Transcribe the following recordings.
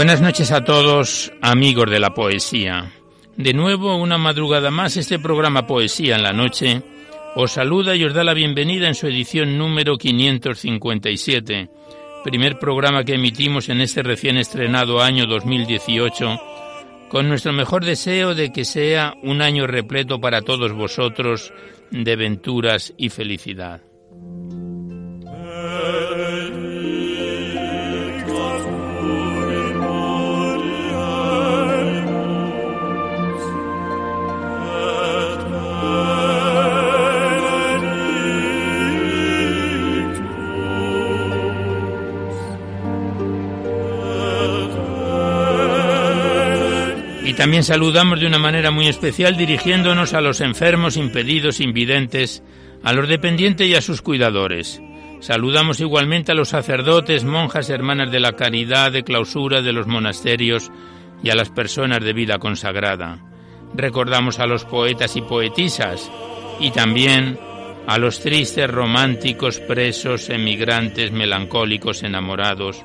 Buenas noches a todos, amigos de la poesía. De nuevo, una madrugada más, este programa Poesía en la Noche os saluda y os da la bienvenida en su edición número 557, primer programa que emitimos en este recién estrenado año 2018, con nuestro mejor deseo de que sea un año repleto para todos vosotros de venturas y felicidad. También saludamos de una manera muy especial dirigiéndonos a los enfermos, impedidos, invidentes, a los dependientes y a sus cuidadores. Saludamos igualmente a los sacerdotes, monjas, hermanas de la caridad, de clausura de los monasterios y a las personas de vida consagrada. Recordamos a los poetas y poetisas y también a los tristes románticos, presos, emigrantes, melancólicos, enamorados,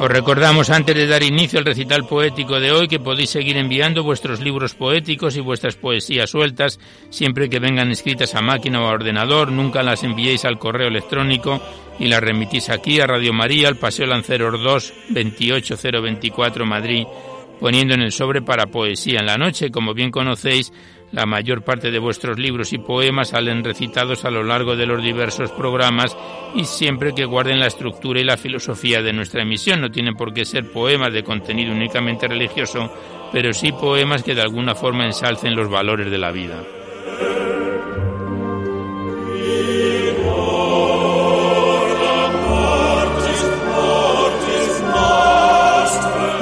Os recordamos antes de dar inicio al recital poético de hoy que podéis seguir enviando vuestros libros poéticos y vuestras poesías sueltas siempre que vengan escritas a máquina o a ordenador, nunca las enviéis al correo electrónico y las remitís aquí a Radio María, al Paseo Lanceros 2, 28024 Madrid, poniendo en el sobre para poesía en la noche, como bien conocéis, la mayor parte de vuestros libros y poemas salen recitados a lo largo de los diversos programas y siempre que guarden la estructura y la filosofía de nuestra emisión. No tienen por qué ser poemas de contenido únicamente religioso, pero sí poemas que de alguna forma ensalcen los valores de la vida.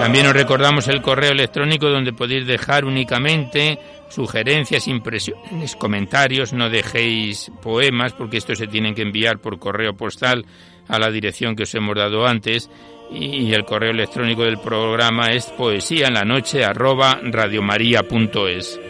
También os recordamos el correo electrónico donde podéis dejar únicamente sugerencias, impresiones, comentarios. No dejéis poemas porque estos se tienen que enviar por correo postal a la dirección que os hemos dado antes. Y el correo electrónico del programa es poesía en la noche arroba radiomaria.es.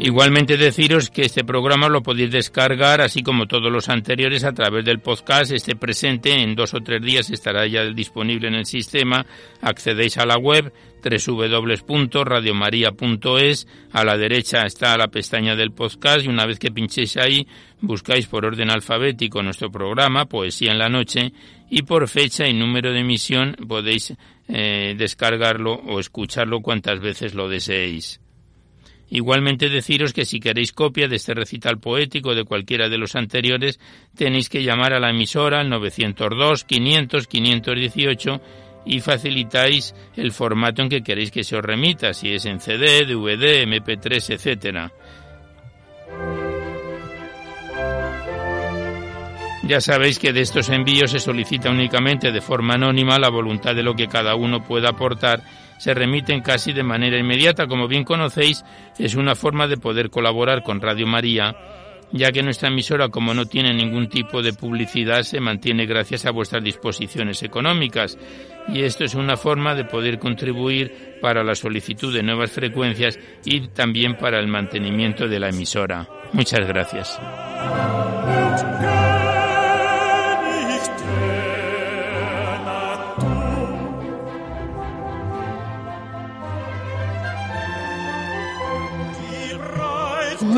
Igualmente deciros que este programa lo podéis descargar, así como todos los anteriores, a través del podcast. Este presente en dos o tres días estará ya disponible en el sistema. Accedéis a la web www.radiomaria.es. A la derecha está la pestaña del podcast y una vez que pinchéis ahí, buscáis por orden alfabético nuestro programa, Poesía en la Noche, y por fecha y número de emisión podéis eh, descargarlo o escucharlo cuantas veces lo deseéis. Igualmente deciros que si queréis copia de este recital poético de cualquiera de los anteriores, tenéis que llamar a la emisora al 902 500 518 y facilitáis el formato en que queréis que se os remita, si es en CD, DVD, MP3, etcétera. Ya sabéis que de estos envíos se solicita únicamente de forma anónima la voluntad de lo que cada uno pueda aportar se remiten casi de manera inmediata. Como bien conocéis, es una forma de poder colaborar con Radio María, ya que nuestra emisora, como no tiene ningún tipo de publicidad, se mantiene gracias a vuestras disposiciones económicas. Y esto es una forma de poder contribuir para la solicitud de nuevas frecuencias y también para el mantenimiento de la emisora. Muchas gracias.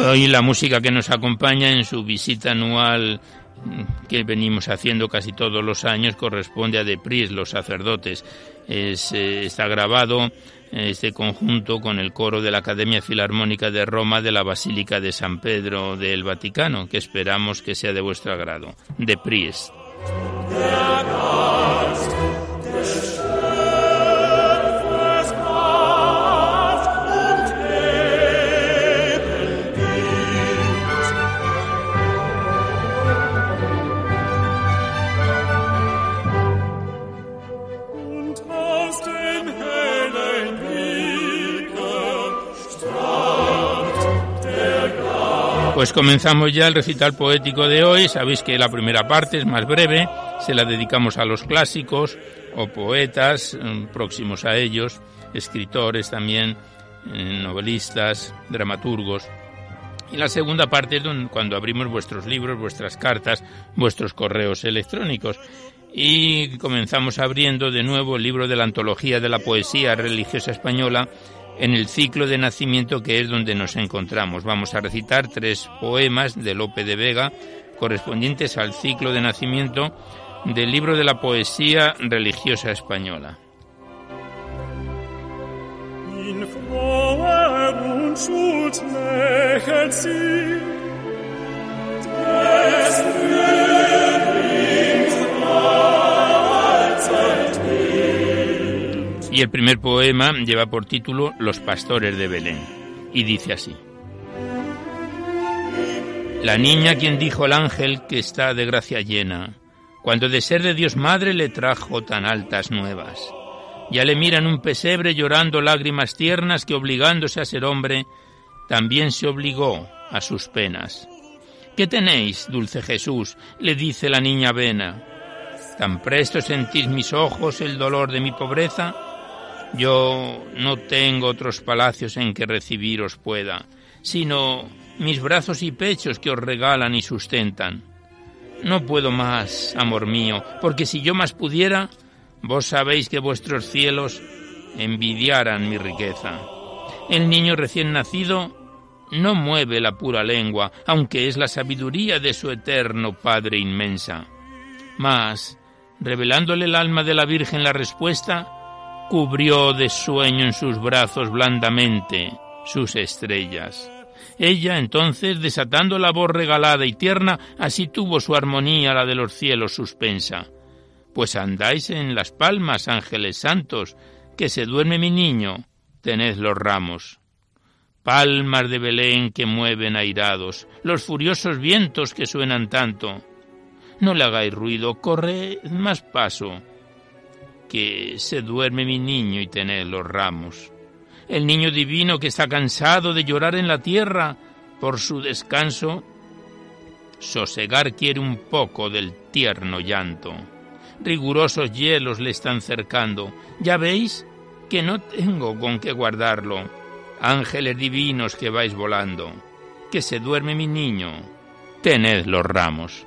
Hoy la música que nos acompaña en su visita anual que venimos haciendo casi todos los años corresponde a Depris, los sacerdotes. Es, eh, está grabado este conjunto con el coro de la Academia Filarmónica de Roma de la Basílica de San Pedro del Vaticano, que esperamos que sea de vuestro agrado. Depris. Pues comenzamos ya el recital poético de hoy. Sabéis que la primera parte es más breve, se la dedicamos a los clásicos o poetas mm, próximos a ellos, escritores también, eh, novelistas, dramaturgos. Y la segunda parte es cuando abrimos vuestros libros, vuestras cartas, vuestros correos electrónicos. Y comenzamos abriendo de nuevo el libro de la antología de la poesía religiosa española en el ciclo de nacimiento que es donde nos encontramos. Vamos a recitar tres poemas de Lope de Vega correspondientes al ciclo de nacimiento del libro de la poesía religiosa española. Y el primer poema lleva por título Los pastores de Belén y dice así. La niña quien dijo al ángel que está de gracia llena, cuando de ser de Dios madre le trajo tan altas nuevas. Ya le miran un pesebre llorando lágrimas tiernas que obligándose a ser hombre, también se obligó a sus penas. ¿Qué tenéis, dulce Jesús? le dice la niña Vena. ¿Tan presto sentís mis ojos el dolor de mi pobreza? Yo no tengo otros palacios en que recibiros pueda, sino mis brazos y pechos que os regalan y sustentan. No puedo más, amor mío, porque si yo más pudiera, vos sabéis que vuestros cielos envidiaran mi riqueza. El niño recién nacido no mueve la pura lengua, aunque es la sabiduría de su eterno Padre inmensa. Mas, revelándole el alma de la Virgen la respuesta, cubrió de sueño en sus brazos blandamente sus estrellas. Ella entonces, desatando la voz regalada y tierna, así tuvo su armonía la de los cielos suspensa. Pues andáis en las palmas, ángeles santos, que se duerme mi niño, tened los ramos. Palmas de Belén que mueven airados, los furiosos vientos que suenan tanto. No le hagáis ruido, corred más paso que se duerme mi niño y tened los ramos. El niño divino que está cansado de llorar en la tierra por su descanso, sosegar quiere un poco del tierno llanto. Rigurosos hielos le están cercando. Ya veis que no tengo con qué guardarlo. Ángeles divinos que vais volando. Que se duerme mi niño. Tened los ramos.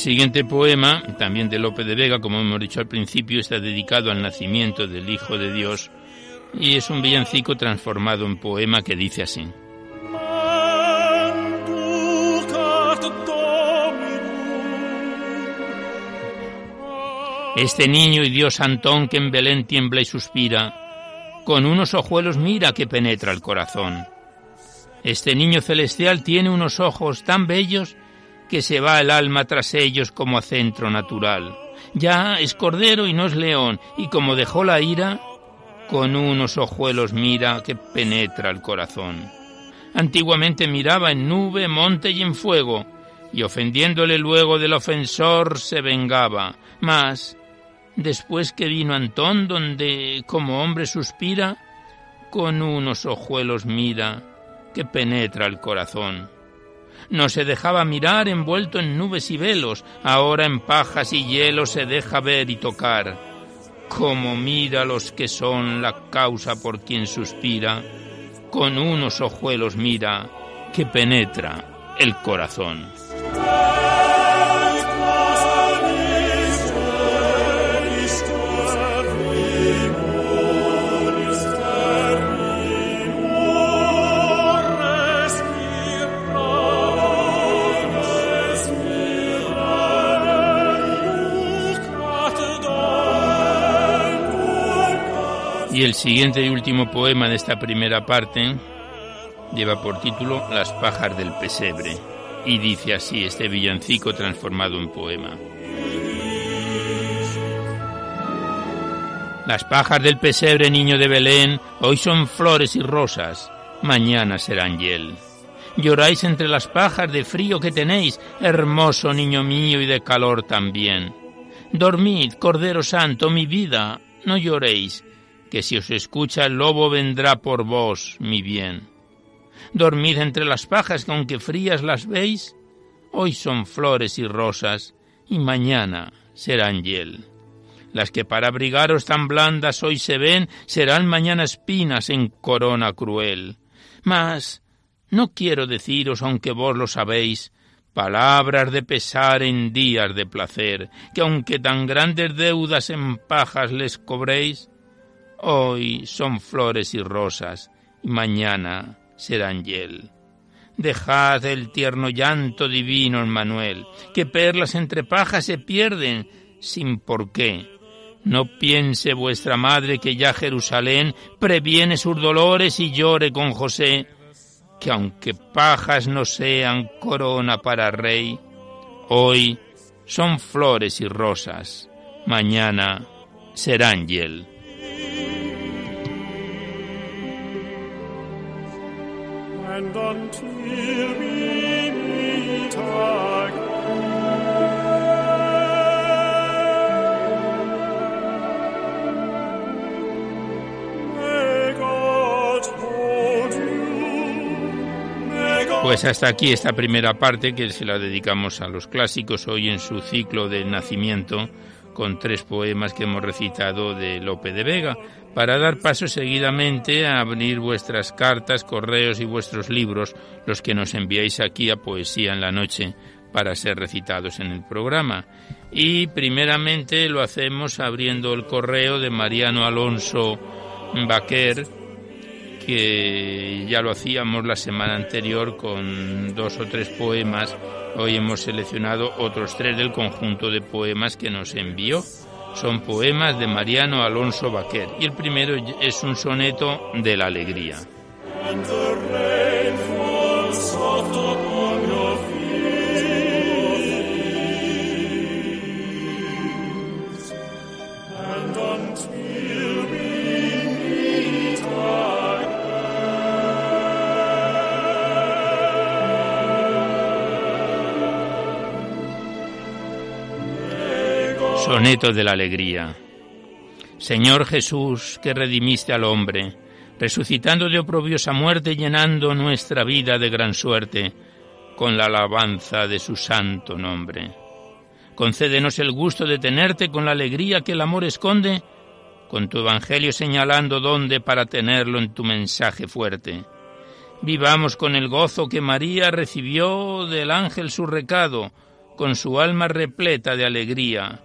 Siguiente poema, también de Lope de Vega, como hemos dicho al principio, está dedicado al nacimiento del Hijo de Dios y es un villancico transformado en poema que dice así. Este niño y Dios Antón que en Belén tiembla y suspira, con unos ojuelos mira que penetra el corazón. Este niño celestial tiene unos ojos tan bellos que se va el alma tras ellos como a centro natural. Ya es cordero y no es león, y como dejó la ira, con unos ojuelos mira que penetra el corazón. Antiguamente miraba en nube, monte y en fuego, y ofendiéndole luego del ofensor se vengaba. Mas, después que vino Antón, donde como hombre suspira, con unos ojuelos mira que penetra el corazón. No se dejaba mirar envuelto en nubes y velos, ahora en pajas y hielo se deja ver y tocar. Como mira los que son la causa por quien suspira, con unos ojuelos mira que penetra el corazón. Y el siguiente y último poema de esta primera parte lleva por título Las pajas del pesebre y dice así este villancico transformado en poema. Las pajas del pesebre, niño de Belén, hoy son flores y rosas, mañana serán hiel. Lloráis entre las pajas de frío que tenéis, hermoso niño mío y de calor también. Dormid, Cordero Santo, mi vida, no lloréis, que si os escucha el lobo vendrá por vos, mi bien. Dormid entre las pajas que aunque frías las veis, hoy son flores y rosas, y mañana serán hiel. Las que para abrigaros tan blandas hoy se ven, serán mañana espinas en corona cruel. Mas no quiero deciros, aunque vos lo sabéis, palabras de pesar en días de placer, que aunque tan grandes deudas en pajas les cobréis, Hoy son flores y rosas, y mañana serán hiel. Dejad el tierno llanto divino, Manuel, que perlas entre pajas se pierden sin por qué. No piense vuestra madre que ya Jerusalén previene sus dolores y llore con José, que aunque pajas no sean corona para rey, hoy son flores y rosas, mañana serán hiel. Pues hasta aquí esta primera parte que se la dedicamos a los clásicos hoy en su ciclo de nacimiento con tres poemas que hemos recitado de Lope de Vega para dar paso seguidamente a abrir vuestras cartas, correos y vuestros libros, los que nos enviáis aquí a Poesía en la Noche para ser recitados en el programa. Y primeramente lo hacemos abriendo el correo de Mariano Alonso Baquer, que ya lo hacíamos la semana anterior con dos o tres poemas. Hoy hemos seleccionado otros tres del conjunto de poemas que nos envió son poemas de Mariano Alonso Baquer y el primero es un soneto de la alegría. Soneto de la Alegría. Señor Jesús, que redimiste al hombre, resucitando de oprobiosa muerte, llenando nuestra vida de gran suerte, con la alabanza de su santo nombre. Concédenos el gusto de tenerte con la alegría que el amor esconde, con tu evangelio señalando dónde para tenerlo en tu mensaje fuerte. Vivamos con el gozo que María recibió del ángel su recado, con su alma repleta de alegría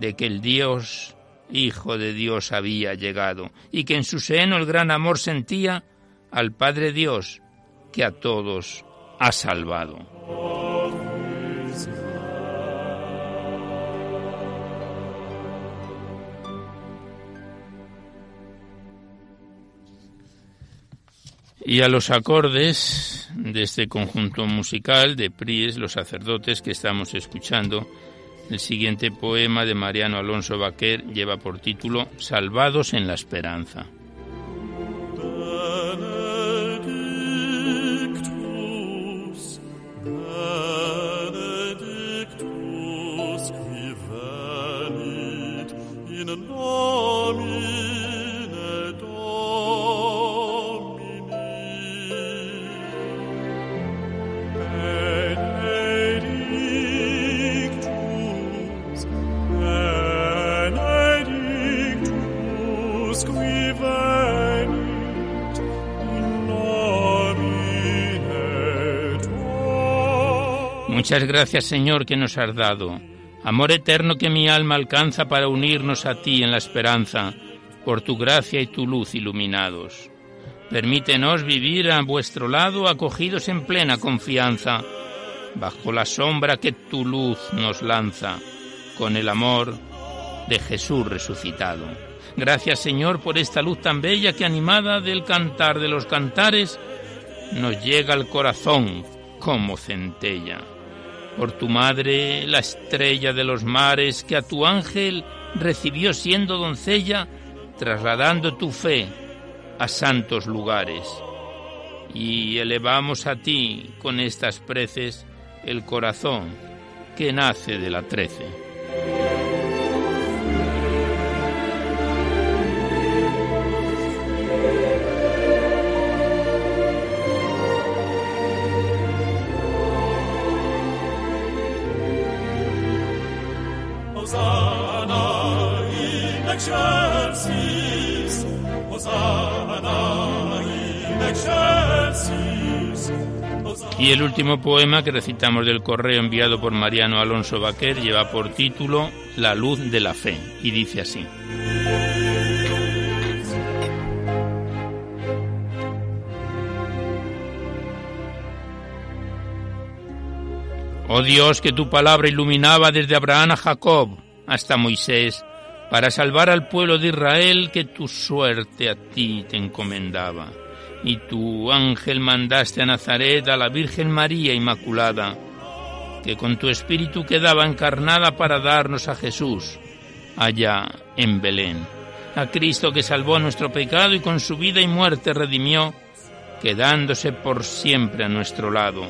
de que el Dios, Hijo de Dios, había llegado y que en su seno el gran amor sentía al Padre Dios que a todos ha salvado. Y a los acordes de este conjunto musical de Pries, los sacerdotes que estamos escuchando, el siguiente poema de Mariano Alonso Baquer lleva por título Salvados en la Esperanza. Muchas gracias Señor que nos has dado, amor eterno que mi alma alcanza para unirnos a ti en la esperanza, por tu gracia y tu luz iluminados. Permítenos vivir a vuestro lado acogidos en plena confianza, bajo la sombra que tu luz nos lanza, con el amor de Jesús resucitado. Gracias Señor por esta luz tan bella que animada del cantar de los cantares nos llega al corazón como centella por tu madre, la estrella de los mares, que a tu ángel recibió siendo doncella, trasladando tu fe a santos lugares. Y elevamos a ti con estas preces el corazón que nace de la trece. Y el último poema que recitamos del correo enviado por Mariano Alonso Baquer lleva por título La luz de la fe y dice así. Oh Dios, que tu palabra iluminaba desde Abraham a Jacob hasta Moisés, para salvar al pueblo de Israel que tu suerte a ti te encomendaba. Y tu ángel mandaste a Nazaret a la Virgen María Inmaculada, que con tu espíritu quedaba encarnada para darnos a Jesús, allá en Belén. A Cristo que salvó nuestro pecado y con su vida y muerte redimió, quedándose por siempre a nuestro lado.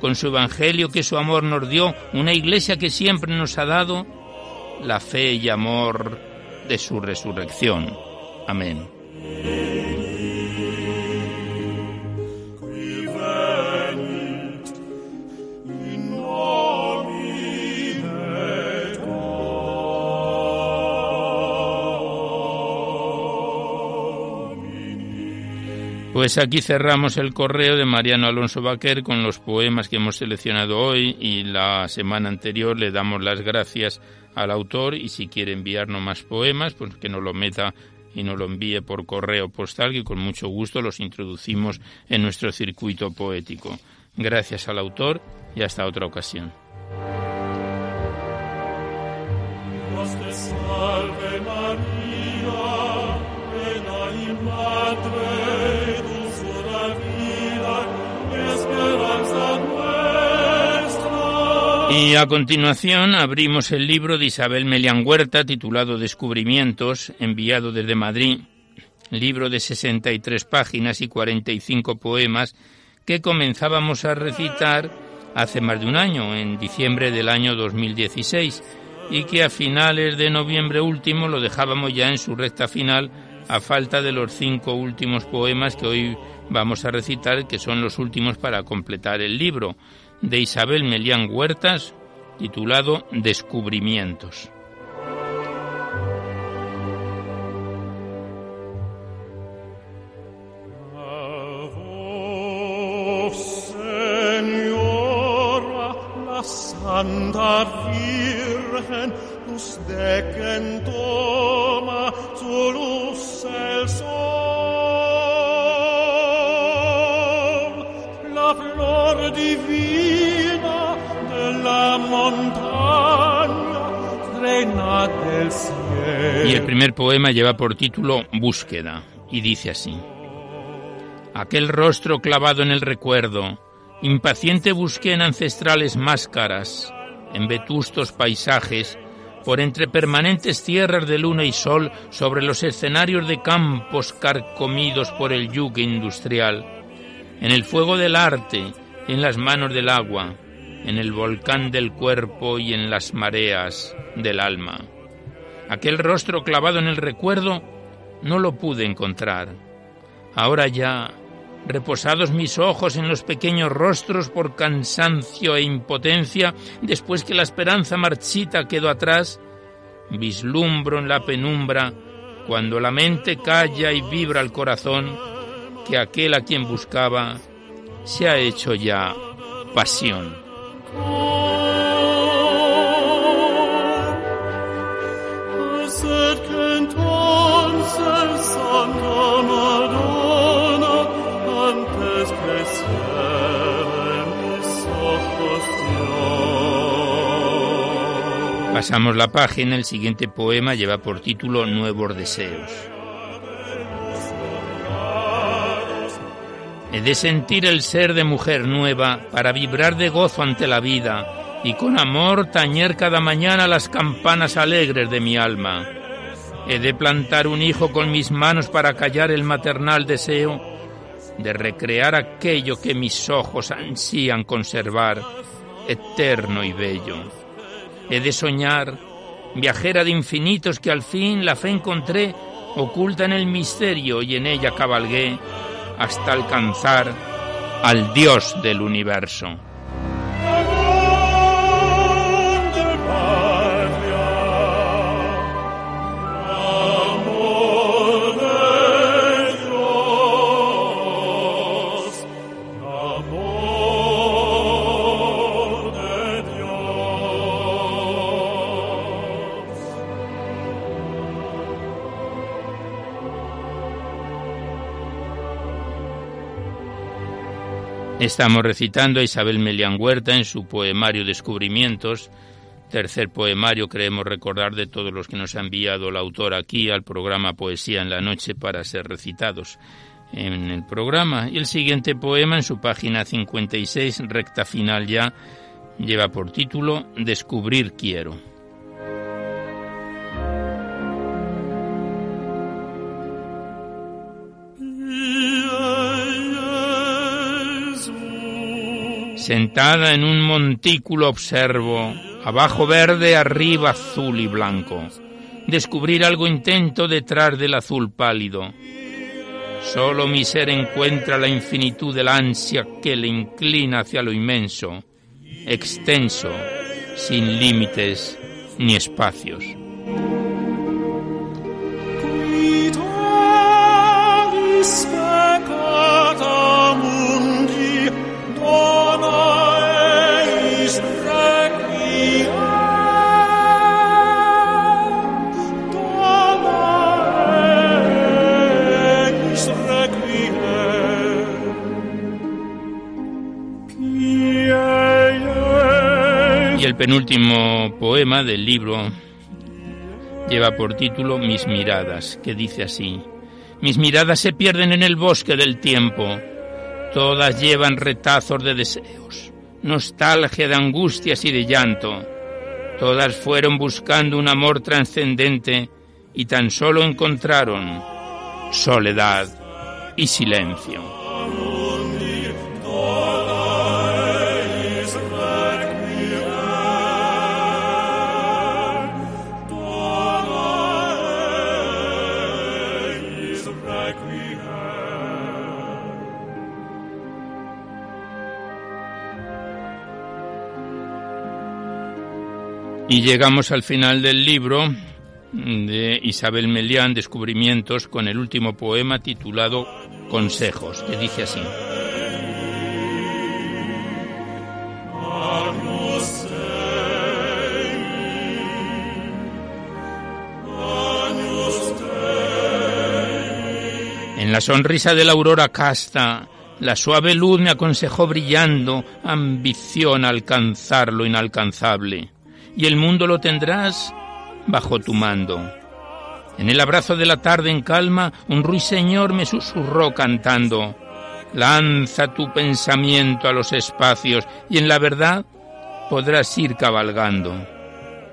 Con su Evangelio que su amor nos dio, una iglesia que siempre nos ha dado, la fe y amor de su resurrección. Amén. Pues aquí cerramos el correo de Mariano Alonso Baquer con los poemas que hemos seleccionado hoy y la semana anterior le damos las gracias al autor y si quiere enviarnos más poemas, pues que nos lo meta y nos lo envíe por correo postal, que con mucho gusto los introducimos en nuestro circuito poético. Gracias al autor y hasta otra ocasión. Y a continuación abrimos el libro de Isabel Melian Huerta titulado Descubrimientos, enviado desde Madrid, libro de 63 páginas y 45 poemas que comenzábamos a recitar hace más de un año, en diciembre del año 2016, y que a finales de noviembre último lo dejábamos ya en su recta final a falta de los cinco últimos poemas que hoy vamos a recitar, que son los últimos para completar el libro de Isabel Melián Huertas, titulado Descubrimientos. Santa Virgen, luz de toma su luz el sol. La flor divina y el primer poema lleva por título Búsqueda y dice así. Aquel rostro clavado en el recuerdo, impaciente busqué en ancestrales máscaras, en vetustos paisajes, por entre permanentes tierras de luna y sol, sobre los escenarios de campos carcomidos por el yuque industrial, en el fuego del arte, en las manos del agua, en el volcán del cuerpo y en las mareas del alma. Aquel rostro clavado en el recuerdo no lo pude encontrar. Ahora ya, reposados mis ojos en los pequeños rostros por cansancio e impotencia, después que la esperanza marchita quedó atrás, vislumbro en la penumbra, cuando la mente calla y vibra el corazón, que aquel a quien buscaba se ha hecho ya pasión. Pasamos la página, el siguiente poema lleva por título Nuevos Deseos. He de sentir el ser de mujer nueva para vibrar de gozo ante la vida y con amor tañer cada mañana las campanas alegres de mi alma. He de plantar un hijo con mis manos para callar el maternal deseo de recrear aquello que mis ojos ansían conservar, eterno y bello he de soñar, viajera de infinitos que al fin la fe encontré, oculta en el misterio y en ella cabalgué hasta alcanzar al Dios del universo. Estamos recitando a Isabel Melián Huerta en su poemario Descubrimientos, tercer poemario creemos recordar de todos los que nos ha enviado la autora aquí al programa Poesía en la Noche para ser recitados en el programa. Y el siguiente poema en su página 56, recta final ya, lleva por título Descubrir quiero. Sentada en un montículo observo, abajo verde, arriba azul y blanco. Descubrir algo intento detrás del azul pálido. Solo mi ser encuentra la infinitud de la ansia que le inclina hacia lo inmenso, extenso, sin límites ni espacios. El penúltimo poema del libro lleva por título Mis miradas, que dice así. Mis miradas se pierden en el bosque del tiempo. Todas llevan retazos de deseos, nostalgia de angustias y de llanto. Todas fueron buscando un amor trascendente y tan solo encontraron soledad y silencio. Y llegamos al final del libro de Isabel Melián, Descubrimientos, con el último poema titulado Consejos, que dice así. En la sonrisa de la aurora casta, la suave luz me aconsejó brillando, ambición a alcanzar lo inalcanzable y el mundo lo tendrás bajo tu mando. En el abrazo de la tarde en calma, un ruiseñor me susurró cantando, Lanza tu pensamiento a los espacios y en la verdad podrás ir cabalgando.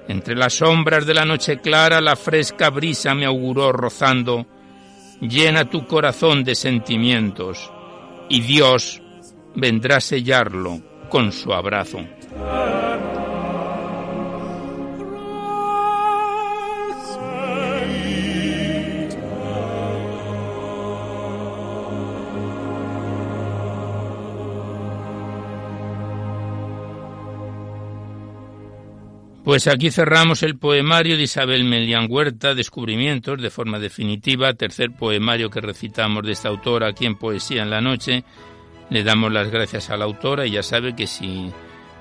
Entre las sombras de la noche clara la fresca brisa me auguró rozando. Llena tu corazón de sentimientos y Dios vendrá a sellarlo con su abrazo. Pues aquí cerramos el poemario de Isabel Melián Huerta, Descubrimientos, de forma definitiva, tercer poemario que recitamos de esta autora aquí en Poesía en la Noche. Le damos las gracias a la autora y ya sabe que si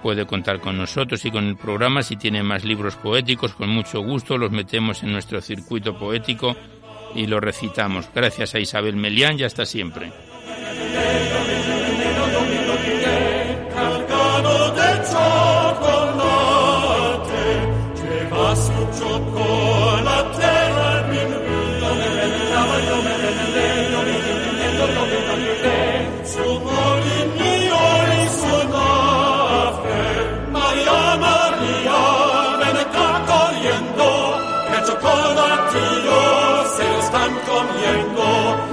puede contar con nosotros y con el programa, si tiene más libros poéticos, con mucho gusto los metemos en nuestro circuito poético y los recitamos. Gracias a Isabel Melián y hasta siempre.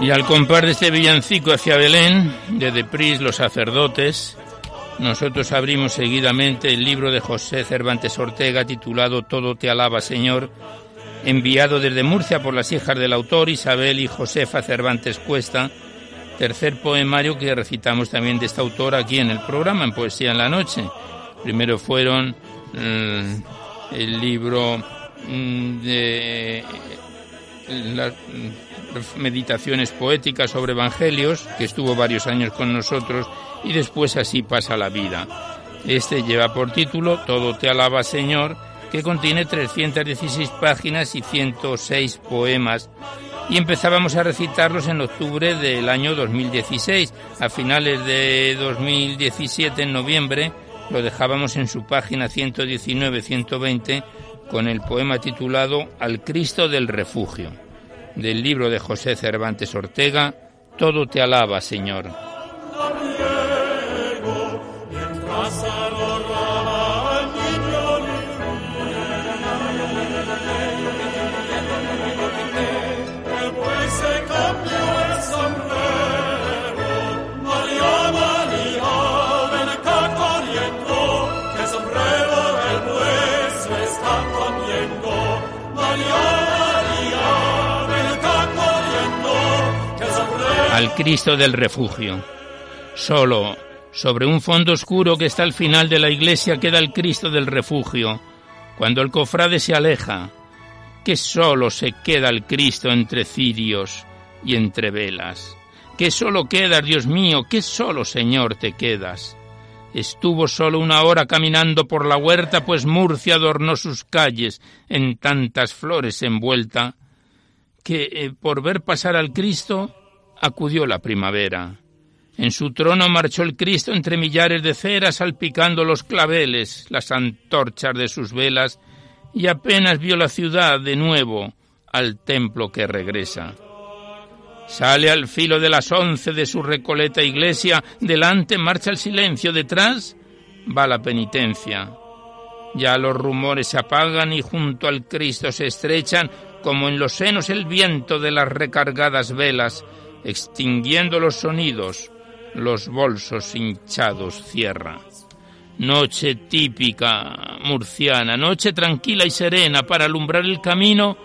Y al compar de este villancico hacia Belén, de Depris, los sacerdotes, nosotros abrimos seguidamente el libro de José Cervantes Ortega titulado Todo te alaba, Señor, enviado desde Murcia por las hijas del autor Isabel y Josefa Cervantes Cuesta, tercer poemario que recitamos también de esta autora aquí en el programa, en Poesía en la Noche. Primero fueron mm, el libro mm, de las meditaciones poéticas sobre evangelios, que estuvo varios años con nosotros, y después así pasa la vida. Este lleva por título Todo te alaba Señor, que contiene 316 páginas y 106 poemas, y empezábamos a recitarlos en octubre del año 2016. A finales de 2017, en noviembre, lo dejábamos en su página 119-120 con el poema titulado Al Cristo del Refugio, del libro de José Cervantes Ortega, Todo te alaba, Señor. Al Cristo del refugio. Solo, sobre un fondo oscuro que está al final de la iglesia, queda el Cristo del refugio. Cuando el cofrade se aleja, que solo se queda el Cristo entre cirios y entre velas. Que solo quedas, Dios mío, que solo, Señor, te quedas. Estuvo solo una hora caminando por la huerta, pues Murcia adornó sus calles en tantas flores envuelta, que eh, por ver pasar al Cristo acudió la primavera. En su trono marchó el Cristo entre millares de ceras salpicando los claveles, las antorchas de sus velas, y apenas vio la ciudad de nuevo al templo que regresa. Sale al filo de las once de su recoleta iglesia, delante marcha el silencio, detrás va la penitencia. Ya los rumores se apagan y junto al Cristo se estrechan, como en los senos el viento de las recargadas velas, extinguiendo los sonidos, los bolsos hinchados cierra. Noche típica murciana, noche tranquila y serena para alumbrar el camino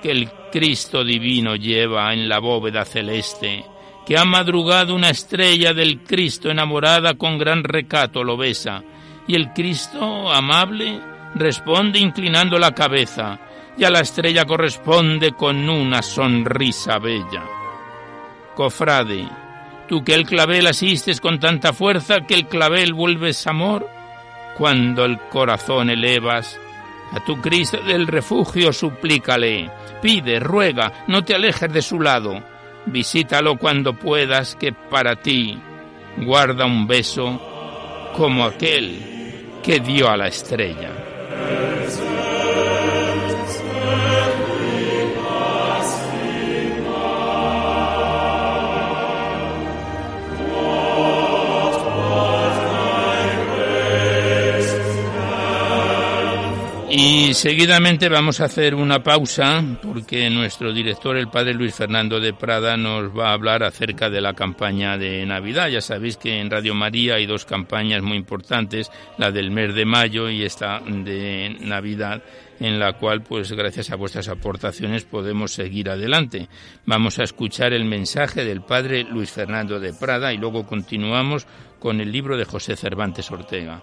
que el Cristo divino lleva en la bóveda celeste, que ha madrugado una estrella del Cristo enamorada con gran recato lo besa, y el Cristo amable responde inclinando la cabeza, y a la estrella corresponde con una sonrisa bella. Cofrade, tú que el clavel asistes con tanta fuerza que el clavel vuelves amor, cuando el corazón elevas, a tu Cristo del refugio suplícale, pide, ruega, no te alejes de su lado, visítalo cuando puedas, que para ti guarda un beso como aquel que dio a la estrella. Y seguidamente vamos a hacer una pausa porque nuestro director, el padre Luis Fernando de Prada, nos va a hablar acerca de la campaña de Navidad. Ya sabéis que en Radio María hay dos campañas muy importantes, la del mes de mayo y esta de Navidad en la cual, pues gracias a vuestras aportaciones, podemos seguir adelante. Vamos a escuchar el mensaje del padre Luis Fernando de Prada y luego continuamos con el libro de José Cervantes Ortega.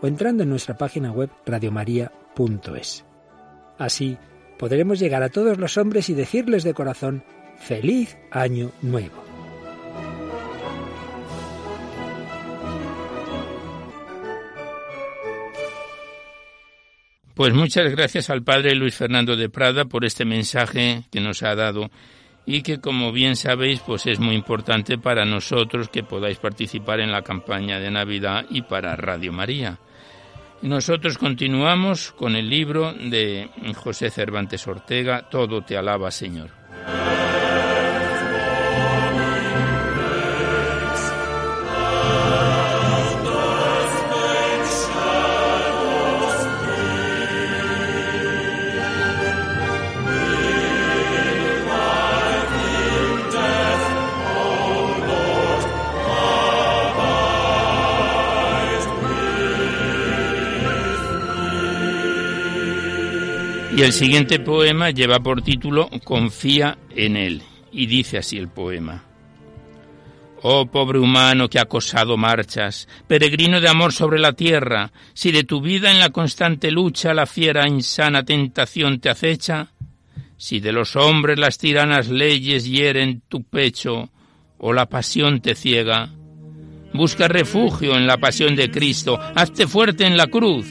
o entrando en nuestra página web radiomaria.es. Así podremos llegar a todos los hombres y decirles de corazón, feliz año nuevo. Pues muchas gracias al padre Luis Fernando de Prada por este mensaje que nos ha dado y que como bien sabéis pues es muy importante para nosotros que podáis participar en la campaña de Navidad y para Radio María. Nosotros continuamos con el libro de José Cervantes Ortega, Todo te alaba Señor. El siguiente poema lleva por título Confía en él. Y dice así el poema. Oh pobre humano que acosado marchas, peregrino de amor sobre la tierra, si de tu vida en la constante lucha la fiera insana tentación te acecha, si de los hombres las tiranas leyes hieren tu pecho o la pasión te ciega, busca refugio en la pasión de Cristo, hazte fuerte en la cruz,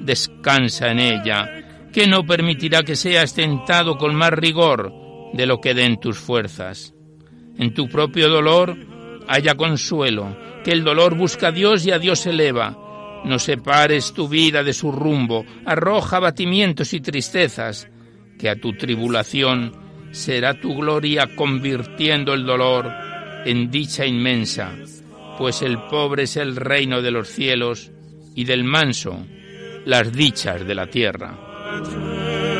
descansa en ella, que no permitirá que seas tentado con más rigor de lo que den tus fuerzas. En tu propio dolor haya consuelo, que el dolor busca a Dios y a Dios eleva. No separes tu vida de su rumbo, arroja batimientos y tristezas, que a tu tribulación será tu gloria convirtiendo el dolor en dicha inmensa, pues el pobre es el reino de los cielos y del manso las dichas de la tierra. Pater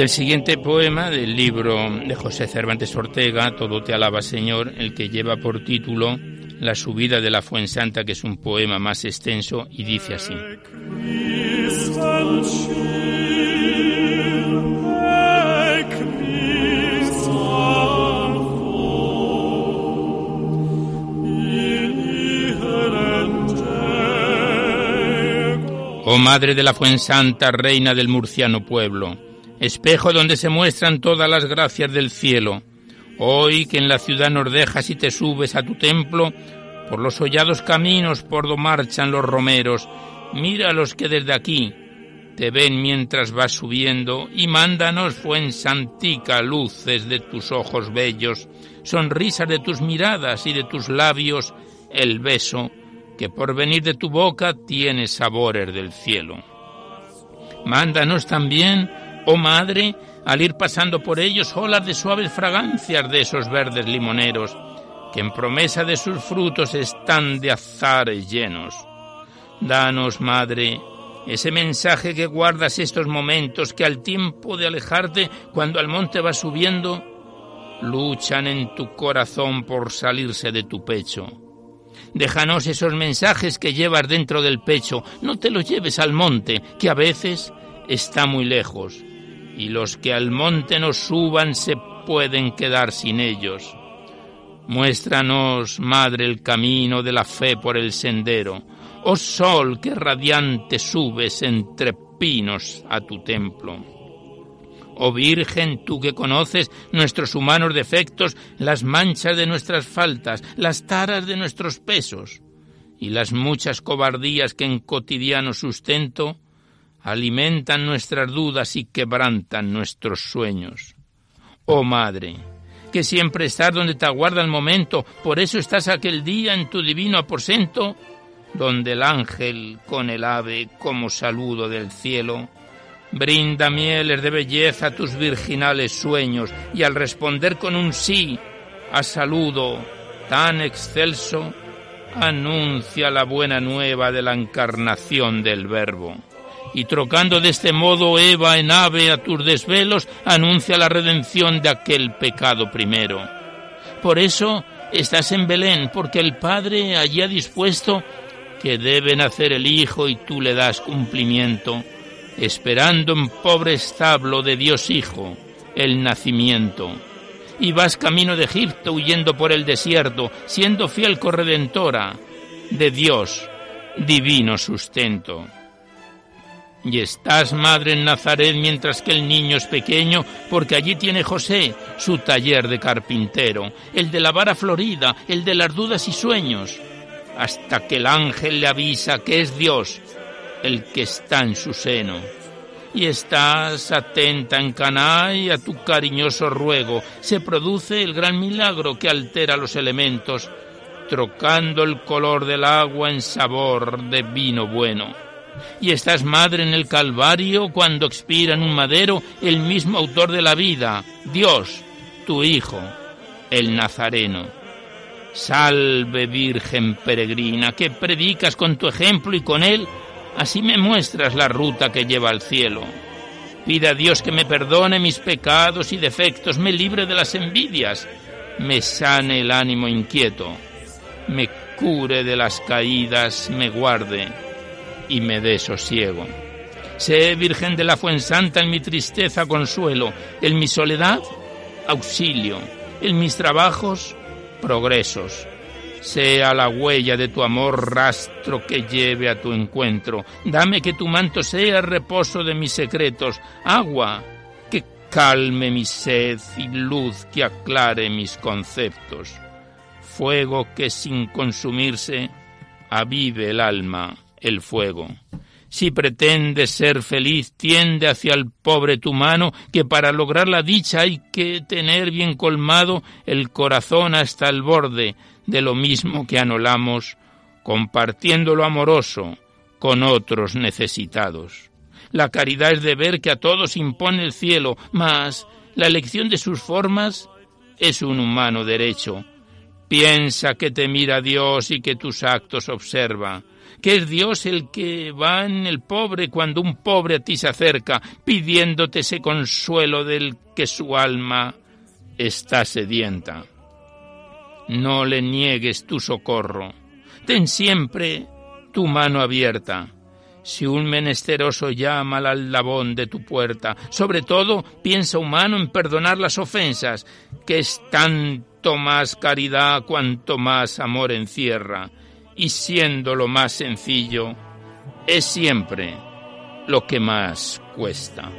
El siguiente poema del libro de José Cervantes Ortega, Todo te alaba Señor, el que lleva por título La subida de la Fuensanta, que es un poema más extenso y dice así. Oh Madre de la Fuensanta, Reina del murciano pueblo, espejo donde se muestran todas las gracias del cielo. Hoy que en la ciudad nos dejas y te subes a tu templo, por los hollados caminos por do marchan los romeros, mira a los que desde aquí te ven mientras vas subiendo y mándanos santica luces de tus ojos bellos, sonrisas de tus miradas y de tus labios, el beso que por venir de tu boca tiene sabores del cielo. Mándanos también, oh Madre, al ir pasando por ellos olas de suaves fragancias de esos verdes limoneros, que en promesa de sus frutos están de azares llenos. Danos, Madre, ese mensaje que guardas estos momentos que al tiempo de alejarte, cuando al monte vas subiendo, luchan en tu corazón por salirse de tu pecho. Déjanos esos mensajes que llevas dentro del pecho, no te los lleves al monte, que a veces está muy lejos, y los que al monte nos suban se pueden quedar sin ellos. Muéstranos, Madre, el camino de la fe por el sendero, Oh sol que radiante subes entre pinos a tu templo. Oh Virgen, tú que conoces nuestros humanos defectos, las manchas de nuestras faltas, las taras de nuestros pesos y las muchas cobardías que en cotidiano sustento alimentan nuestras dudas y quebrantan nuestros sueños. Oh Madre, que siempre estás donde te aguarda el momento, por eso estás aquel día en tu divino aposento donde el ángel con el ave como saludo del cielo brinda mieles de belleza a tus virginales sueños y al responder con un sí a saludo tan excelso anuncia la buena nueva de la encarnación del Verbo. Y trocando de este modo Eva en ave a tus desvelos, anuncia la redención de aquel pecado primero. Por eso estás en Belén, porque el Padre allí ha dispuesto que debe nacer el Hijo y tú le das cumplimiento, esperando en pobre establo de Dios Hijo el nacimiento. Y vas camino de Egipto huyendo por el desierto, siendo fiel corredentora de Dios, divino sustento. Y estás, madre, en Nazaret mientras que el niño es pequeño, porque allí tiene José su taller de carpintero, el de la vara florida, el de las dudas y sueños hasta que el ángel le avisa que es Dios el que está en su seno. Y estás atenta en Caná y a tu cariñoso ruego se produce el gran milagro que altera los elementos, trocando el color del agua en sabor de vino bueno. Y estás madre en el Calvario cuando expira en un madero el mismo autor de la vida, Dios, tu Hijo, el Nazareno. Salve Virgen peregrina, que predicas con tu ejemplo y con él, así me muestras la ruta que lleva al cielo. Pida a Dios que me perdone mis pecados y defectos, me libre de las envidias, me sane el ánimo inquieto, me cure de las caídas, me guarde y me dé sosiego. Sé, Virgen de la Fuensanta, en mi tristeza consuelo, en mi soledad auxilio, en mis trabajos progresos. Sea la huella de tu amor rastro que lleve a tu encuentro. Dame que tu manto sea reposo de mis secretos, agua que calme mi sed y luz que aclare mis conceptos. Fuego que sin consumirse avive el alma, el fuego. Si pretendes ser feliz, tiende hacia el pobre tu mano, que para lograr la dicha hay que tener bien colmado el corazón hasta el borde de lo mismo que anolamos, compartiendo lo amoroso con otros necesitados. La caridad es de ver que a todos impone el cielo, mas la elección de sus formas es un humano derecho. Piensa que te mira Dios y que tus actos observa que es Dios el que va en el pobre cuando un pobre a ti se acerca, pidiéndote ese consuelo del que su alma está sedienta. No le niegues tu socorro, ten siempre tu mano abierta. Si un menesteroso llama al aldabón de tu puerta, sobre todo piensa humano en perdonar las ofensas, que es tanto más caridad cuanto más amor encierra y siendo lo más sencillo, es siempre lo que más cuesta.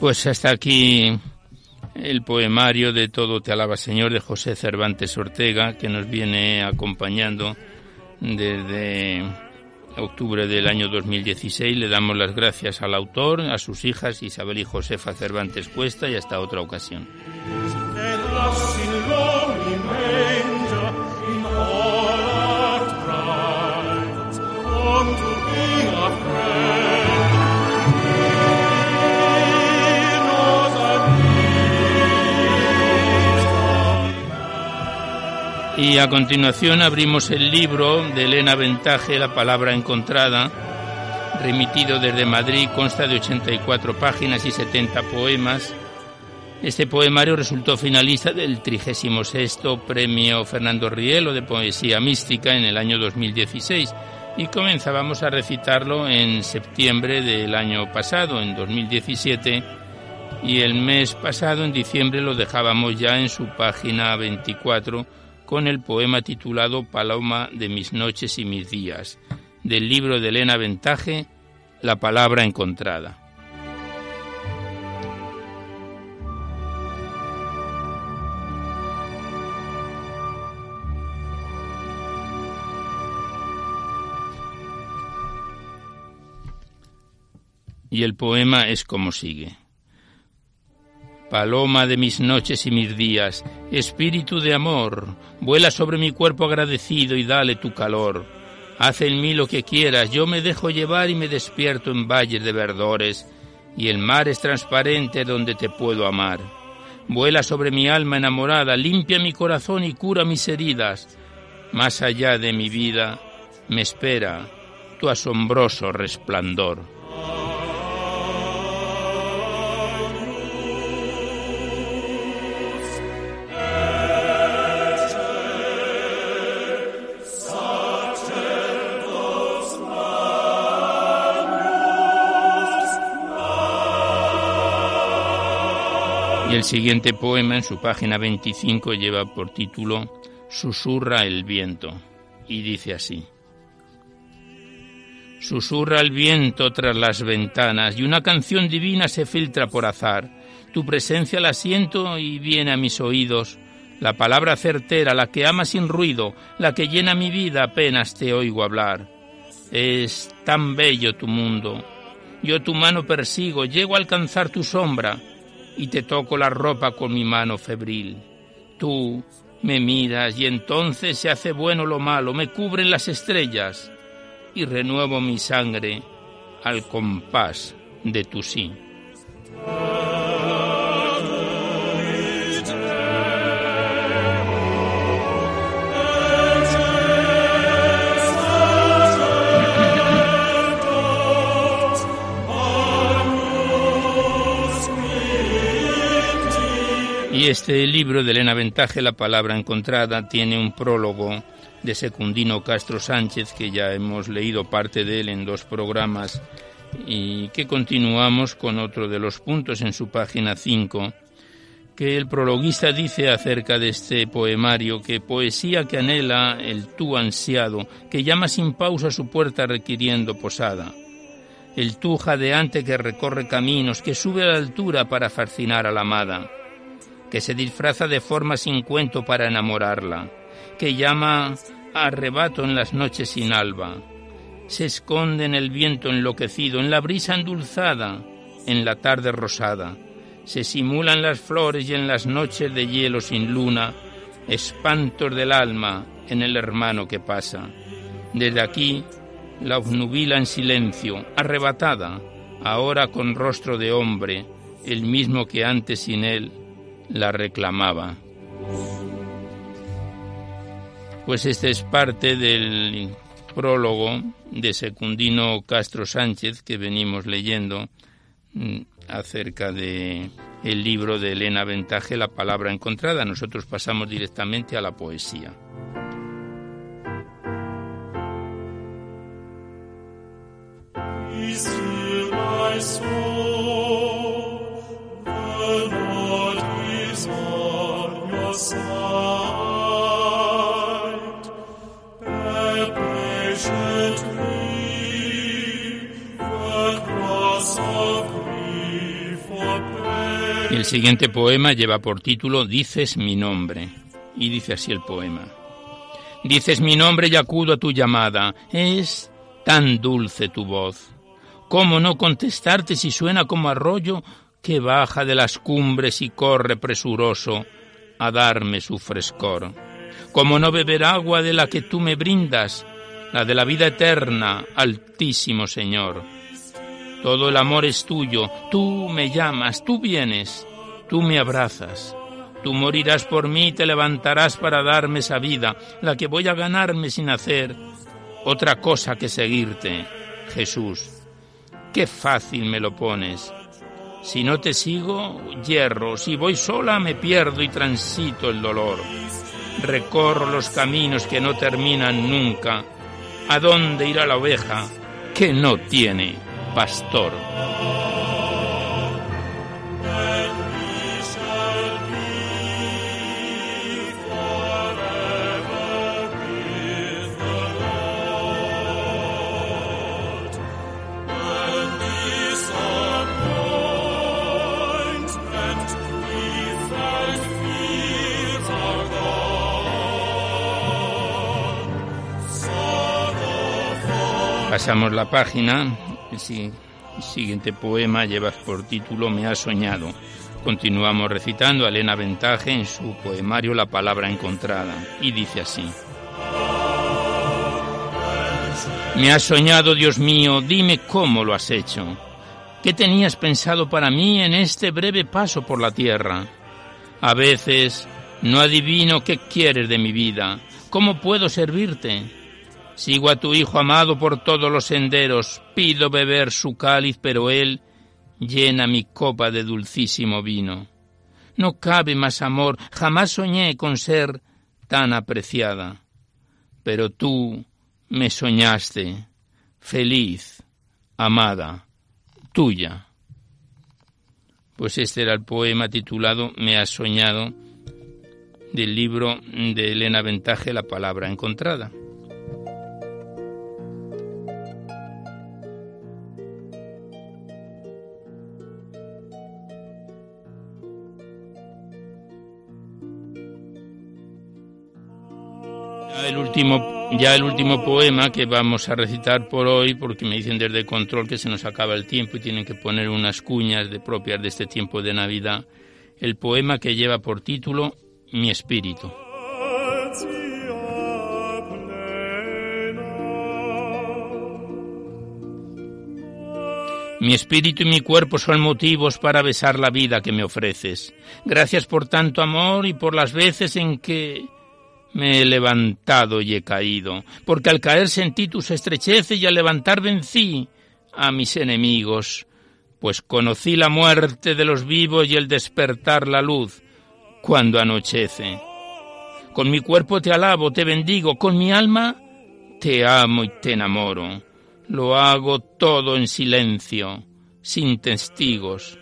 Pues hasta aquí el poemario de Todo te alaba Señor de José Cervantes Ortega, que nos viene acompañando desde octubre del año 2016. Le damos las gracias al autor, a sus hijas Isabel y Josefa Cervantes Cuesta y hasta otra ocasión. Y a continuación abrimos el libro de Elena Ventaje, La palabra encontrada, remitido desde Madrid, consta de 84 páginas y 70 poemas. Este poemario resultó finalista del 36 Premio Fernando Rielo de Poesía Mística en el año 2016 y comenzábamos a recitarlo en septiembre del año pasado, en 2017, y el mes pasado, en diciembre, lo dejábamos ya en su página 24 con el poema titulado Paloma de mis noches y mis días, del libro de Elena Ventaje, La palabra encontrada. Y el poema es como sigue. Paloma de mis noches y mis días, espíritu de amor, vuela sobre mi cuerpo agradecido y dale tu calor. Haz en mí lo que quieras, yo me dejo llevar y me despierto en valles de verdores, y el mar es transparente donde te puedo amar. Vuela sobre mi alma enamorada, limpia mi corazón y cura mis heridas. Más allá de mi vida me espera tu asombroso resplandor. Y el siguiente poema en su página 25 lleva por título Susurra el viento y dice así. Susurra el viento tras las ventanas y una canción divina se filtra por azar. Tu presencia la siento y viene a mis oídos. La palabra certera, la que ama sin ruido, la que llena mi vida apenas te oigo hablar. Es tan bello tu mundo. Yo tu mano persigo, llego a alcanzar tu sombra y te toco la ropa con mi mano febril. Tú me miras y entonces se hace bueno lo malo, me cubren las estrellas y renuevo mi sangre al compás de tu sí. Y este libro de Elena Ventaje, La palabra encontrada, tiene un prólogo de Secundino Castro Sánchez, que ya hemos leído parte de él en dos programas, y que continuamos con otro de los puntos en su página 5, que el prologuista dice acerca de este poemario que poesía que anhela el tú ansiado, que llama sin pausa su puerta requiriendo posada. El tú jadeante que recorre caminos, que sube a la altura para fascinar a la amada que se disfraza de forma sin cuento para enamorarla, que llama a arrebato en las noches sin alba, se esconde en el viento enloquecido, en la brisa endulzada, en la tarde rosada, se simulan las flores y en las noches de hielo sin luna, espantos del alma en el hermano que pasa. Desde aquí la obnubila en silencio, arrebatada, ahora con rostro de hombre, el mismo que antes sin él, la reclamaba. Pues este es parte del prólogo de Secundino Castro Sánchez que venimos leyendo mm, acerca de el libro de Elena Ventaje, La palabra encontrada. Nosotros pasamos directamente a la poesía. Siguiente poema lleva por título Dices mi nombre. Y dice así el poema. Dices mi nombre y acudo a tu llamada. Es tan dulce tu voz. ¿Cómo no contestarte si suena como arroyo que baja de las cumbres y corre presuroso a darme su frescor? ¿Cómo no beber agua de la que tú me brindas, la de la vida eterna, altísimo Señor? Todo el amor es tuyo, tú me llamas, tú vienes, tú me abrazas. Tú morirás por mí y te levantarás para darme esa vida, la que voy a ganarme sin hacer otra cosa que seguirte, Jesús. Qué fácil me lo pones. Si no te sigo, hierro. Si voy sola, me pierdo y transito el dolor. Recorro los caminos que no terminan nunca. ¿A dónde irá la oveja que no tiene pastor? Pasamos la página. El siguiente poema lleva por título Me ha soñado. Continuamos recitando a Elena Ventaje en su poemario La palabra encontrada. Y dice así. Me has soñado, Dios mío, dime cómo lo has hecho. ¿Qué tenías pensado para mí en este breve paso por la tierra? A veces no adivino qué quieres de mi vida. ¿Cómo puedo servirte? Sigo a tu Hijo amado por todos los senderos, pido beber su cáliz, pero Él llena mi copa de dulcísimo vino. No cabe más amor, jamás soñé con ser tan apreciada. Pero tú me soñaste, feliz, amada, tuya. Pues este era el poema titulado Me has soñado del libro de Elena Ventaje, La palabra encontrada. El último, ya el último poema que vamos a recitar por hoy, porque me dicen desde control que se nos acaba el tiempo y tienen que poner unas cuñas de propias de este tiempo de Navidad. El poema que lleva por título Mi espíritu. Mi espíritu y mi cuerpo son motivos para besar la vida que me ofreces. Gracias por tanto amor y por las veces en que me he levantado y he caído, porque al caer sentí tus estrecheces y al levantar vencí a mis enemigos, pues conocí la muerte de los vivos y el despertar la luz cuando anochece. Con mi cuerpo te alabo, te bendigo, con mi alma te amo y te enamoro. Lo hago todo en silencio, sin testigos,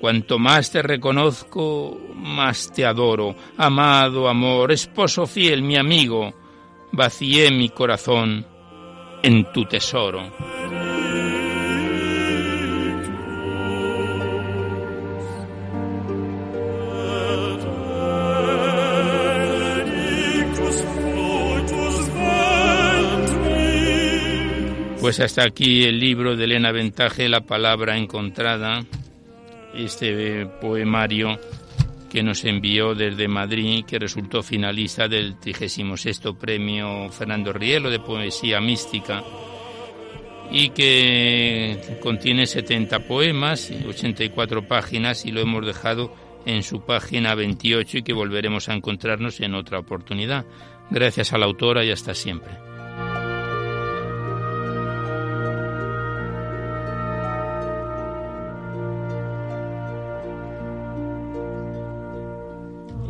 Cuanto más te reconozco, más te adoro. Amado amor, esposo fiel, mi amigo, vacié mi corazón en tu tesoro. Pues hasta aquí el libro de Elena Ventaje, La palabra encontrada este poemario que nos envió desde Madrid, que resultó finalista del 36 Premio Fernando Rielo de Poesía Mística y que contiene 70 poemas, 84 páginas y lo hemos dejado en su página 28 y que volveremos a encontrarnos en otra oportunidad. Gracias a la autora y hasta siempre.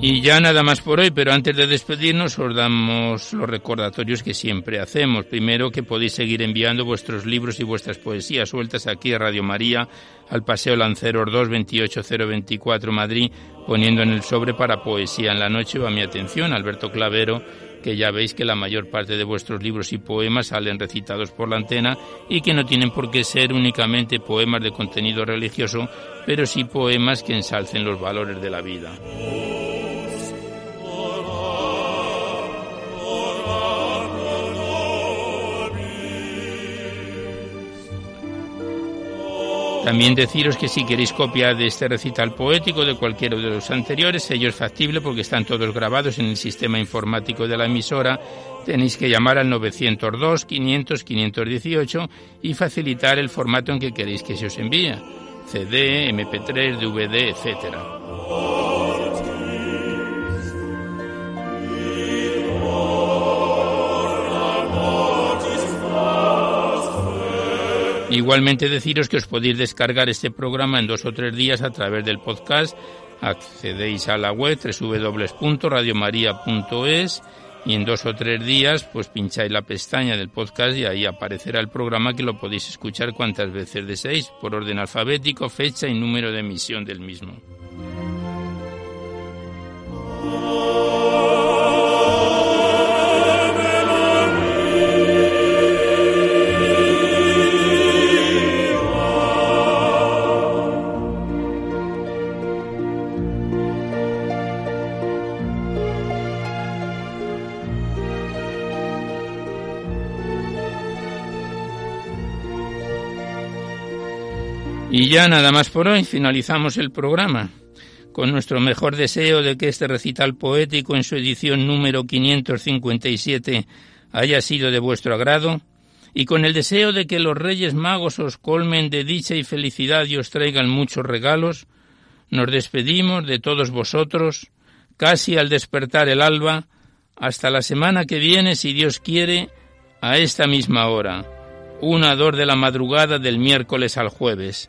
Y ya nada más por hoy, pero antes de despedirnos os damos los recordatorios que siempre hacemos. Primero que podéis seguir enviando vuestros libros y vuestras poesías sueltas aquí a Radio María, al Paseo Lanceros 2 28024 Madrid, poniendo en el sobre para poesía en la noche o a mi atención, Alberto Clavero, que ya veis que la mayor parte de vuestros libros y poemas salen recitados por la antena y que no tienen por qué ser únicamente poemas de contenido religioso, pero sí poemas que ensalcen los valores de la vida. También deciros que si queréis copia de este recital poético de cualquiera de los anteriores, ello es factible porque están todos grabados en el sistema informático de la emisora. Tenéis que llamar al 902 500 518 y facilitar el formato en que queréis que se os envíe. CD, MP3, DVD, etcétera. Igualmente deciros que os podéis descargar este programa en dos o tres días a través del podcast. Accedéis a la web www.radiomaria.es y en dos o tres días pues pincháis la pestaña del podcast y ahí aparecerá el programa que lo podéis escuchar cuantas veces deseéis por orden alfabético, fecha y número de emisión del mismo. Y ya nada más por hoy, finalizamos el programa. Con nuestro mejor deseo de que este recital poético en su edición número 557 haya sido de vuestro agrado y con el deseo de que los Reyes Magos os colmen de dicha y felicidad y os traigan muchos regalos, nos despedimos de todos vosotros, casi al despertar el alba, hasta la semana que viene, si Dios quiere, a esta misma hora, una dor de la madrugada del miércoles al jueves